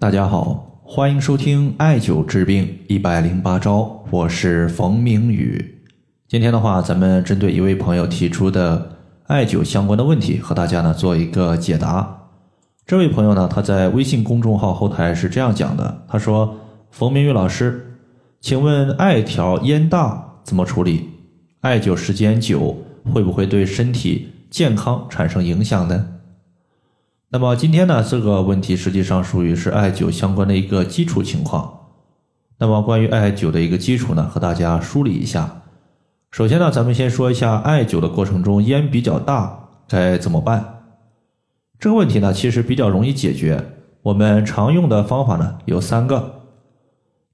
大家好，欢迎收听艾灸治病一百零八招，我是冯明宇。今天的话，咱们针对一位朋友提出的艾灸相关的问题，和大家呢做一个解答。这位朋友呢，他在微信公众号后台是这样讲的：他说，冯明宇老师，请问艾条烟大怎么处理？艾灸时间久会不会对身体健康产生影响呢？那么今天呢，这个问题实际上属于是艾灸相关的一个基础情况。那么关于艾灸的一个基础呢，和大家梳理一下。首先呢，咱们先说一下艾灸的过程中烟比较大该怎么办。这个问题呢，其实比较容易解决。我们常用的方法呢有三个。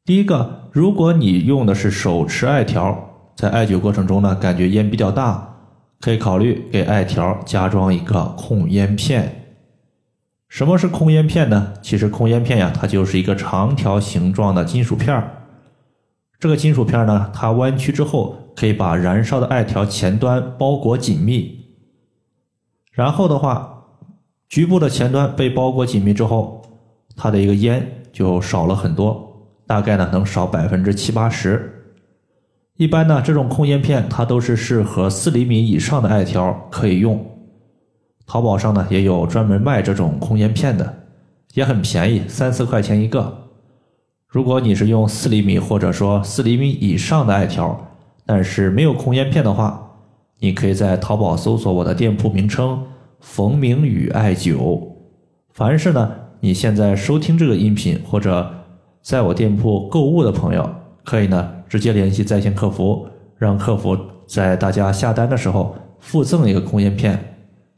第一个，如果你用的是手持艾条，在艾灸过程中呢，感觉烟比较大，可以考虑给艾条加装一个控烟片。什么是控烟片呢？其实控烟片呀，它就是一个长条形状的金属片儿。这个金属片呢，它弯曲之后，可以把燃烧的艾条前端包裹紧密。然后的话，局部的前端被包裹紧密之后，它的一个烟就少了很多，大概呢能少百分之七八十。一般呢，这种控烟片它都是适合四厘米以上的艾条可以用。淘宝上呢也有专门卖这种控烟片的，也很便宜，三四块钱一个。如果你是用四厘米或者说四厘米以上的艾条，但是没有控烟片的话，你可以在淘宝搜索我的店铺名称“冯明宇艾灸”。凡是呢你现在收听这个音频或者在我店铺购物的朋友，可以呢直接联系在线客服，让客服在大家下单的时候附赠一个控烟片。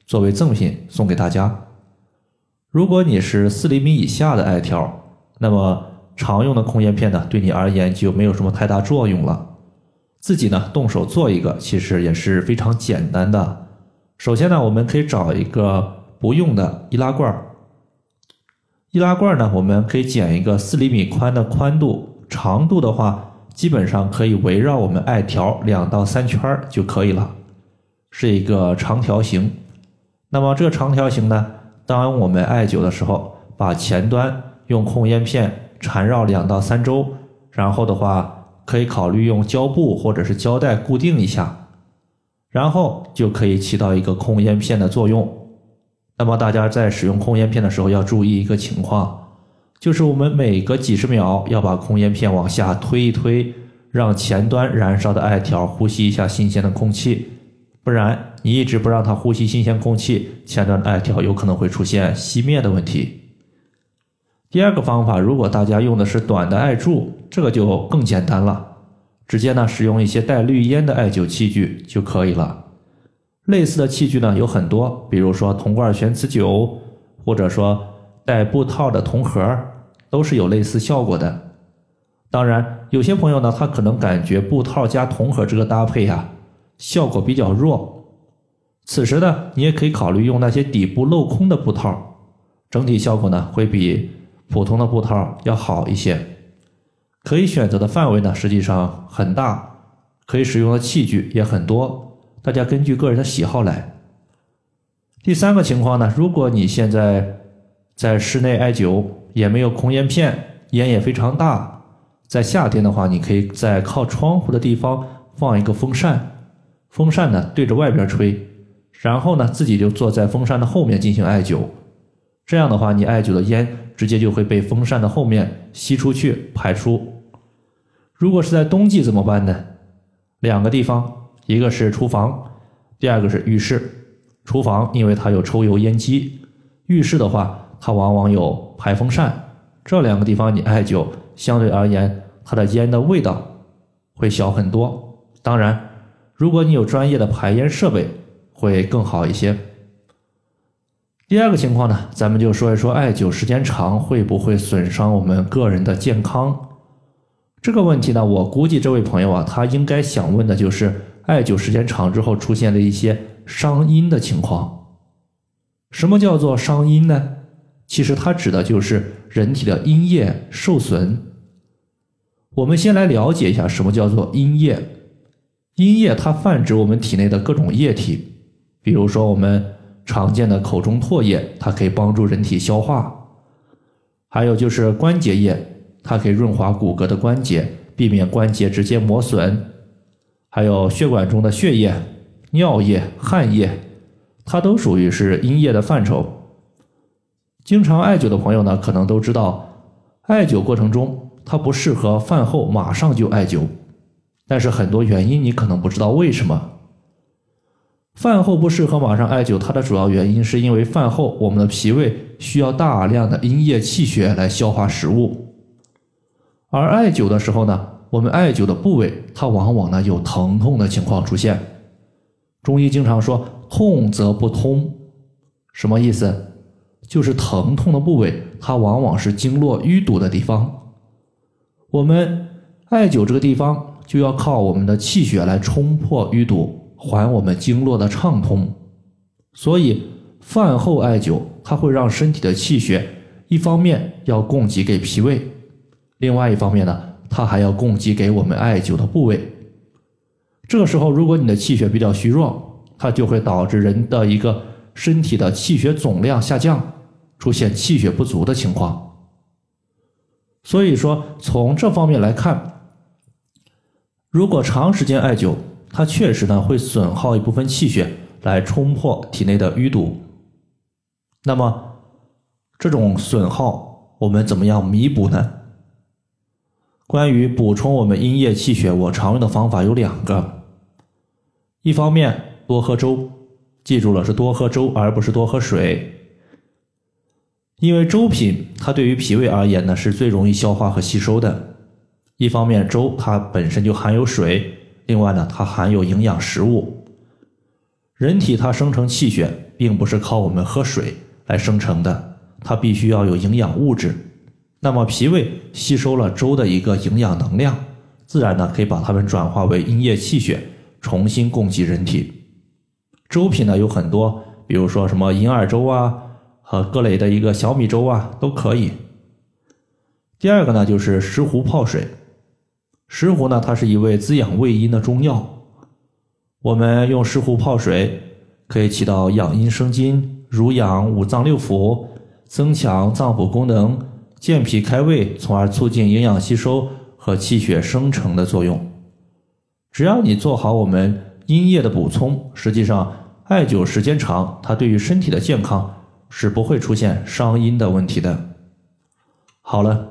作为赠品送给大家。如果你是四厘米以下的艾条，那么常用的控烟片呢，对你而言就没有什么太大作用了。自己呢动手做一个，其实也是非常简单的。首先呢，我们可以找一个不用的易拉罐易拉罐呢，我们可以剪一个四厘米宽的宽度，长度的话，基本上可以围绕我们艾条两到三圈就可以了，是一个长条形。那么这个长条形呢，当我们艾灸的时候，把前端用控烟片缠绕两到三周，然后的话可以考虑用胶布或者是胶带固定一下，然后就可以起到一个控烟片的作用。那么大家在使用控烟片的时候要注意一个情况，就是我们每隔几十秒要把控烟片往下推一推，让前端燃烧的艾条呼吸一下新鲜的空气。不然，你一直不让它呼吸新鲜空气，前端的艾条有可能会出现熄灭的问题。第二个方法，如果大家用的是短的艾柱，这个就更简单了，直接呢使用一些带滤烟的艾灸器具就可以了。类似的器具呢有很多，比如说铜罐悬磁灸，或者说带布套的铜盒，都是有类似效果的。当然，有些朋友呢，他可能感觉布套加铜盒这个搭配呀。效果比较弱，此时呢，你也可以考虑用那些底部镂空的布套，整体效果呢会比普通的布套要好一些。可以选择的范围呢实际上很大，可以使用的器具也很多，大家根据个人的喜好来。第三个情况呢，如果你现在在室内艾灸，也没有控烟片，烟也非常大，在夏天的话，你可以在靠窗户的地方放一个风扇。风扇呢对着外边吹，然后呢自己就坐在风扇的后面进行艾灸，这样的话你艾灸的烟直接就会被风扇的后面吸出去排出。如果是在冬季怎么办呢？两个地方，一个是厨房，第二个是浴室。厨房因为它有抽油烟机，浴室的话它往往有排风扇，这两个地方你艾灸相对而言它的烟的味道会小很多。当然。如果你有专业的排烟设备，会更好一些。第二个情况呢，咱们就说一说艾灸时间长会不会损伤我们个人的健康这个问题呢？我估计这位朋友啊，他应该想问的就是艾灸时间长之后出现的一些伤阴的情况。什么叫做伤阴呢？其实它指的就是人体的阴液受损。我们先来了解一下什么叫做阴液。阴液它泛指我们体内的各种液体，比如说我们常见的口中唾液，它可以帮助人体消化。还有就是关节液，它可以润滑骨骼的关节，避免关节直接磨损。还有血管中的血液、尿液、汗液，它都属于是阴液的范畴。经常艾灸的朋友呢，可能都知道，艾灸过程中它不适合饭后马上就艾灸，但是很多原因你可能不知道为什么。饭后不适合马上艾灸，它的主要原因是因为饭后我们的脾胃需要大量的阴液气血来消化食物，而艾灸的时候呢，我们艾灸的部位它往往呢有疼痛的情况出现。中医经常说“痛则不通”，什么意思？就是疼痛的部位，它往往是经络淤堵的地方。我们艾灸这个地方，就要靠我们的气血来冲破淤堵，还我们经络的畅通。所以饭后艾灸，它会让身体的气血一方面要供给给脾胃，另外一方面呢，它还要供给给我们艾灸的部位。这个时候，如果你的气血比较虚弱，它就会导致人的一个身体的气血总量下降。出现气血不足的情况，所以说从这方面来看，如果长时间艾灸，它确实呢会损耗一部分气血来冲破体内的淤堵。那么这种损耗我们怎么样弥补呢？关于补充我们阴液气血，我常用的方法有两个，一方面多喝粥，记住了是多喝粥而不是多喝水。因为粥品它对于脾胃而言呢是最容易消化和吸收的。一方面，粥它本身就含有水，另外呢，它含有营养食物。人体它生成气血，并不是靠我们喝水来生成的，它必须要有营养物质。那么脾胃吸收了粥的一个营养能量，自然呢可以把它们转化为阴液气血，重新供给人体。粥品呢有很多，比如说什么银耳粥啊。和各类的一个小米粥啊都可以。第二个呢就是石斛泡水，石斛呢它是一味滋养胃阴的中药，我们用石斛泡水可以起到养阴生津、濡养五脏六腑、增强脏腑功能、健脾开胃，从而促进营养吸收和气血生成的作用。只要你做好我们阴液的补充，实际上艾灸时间长，它对于身体的健康。是不会出现伤阴的问题的。好了，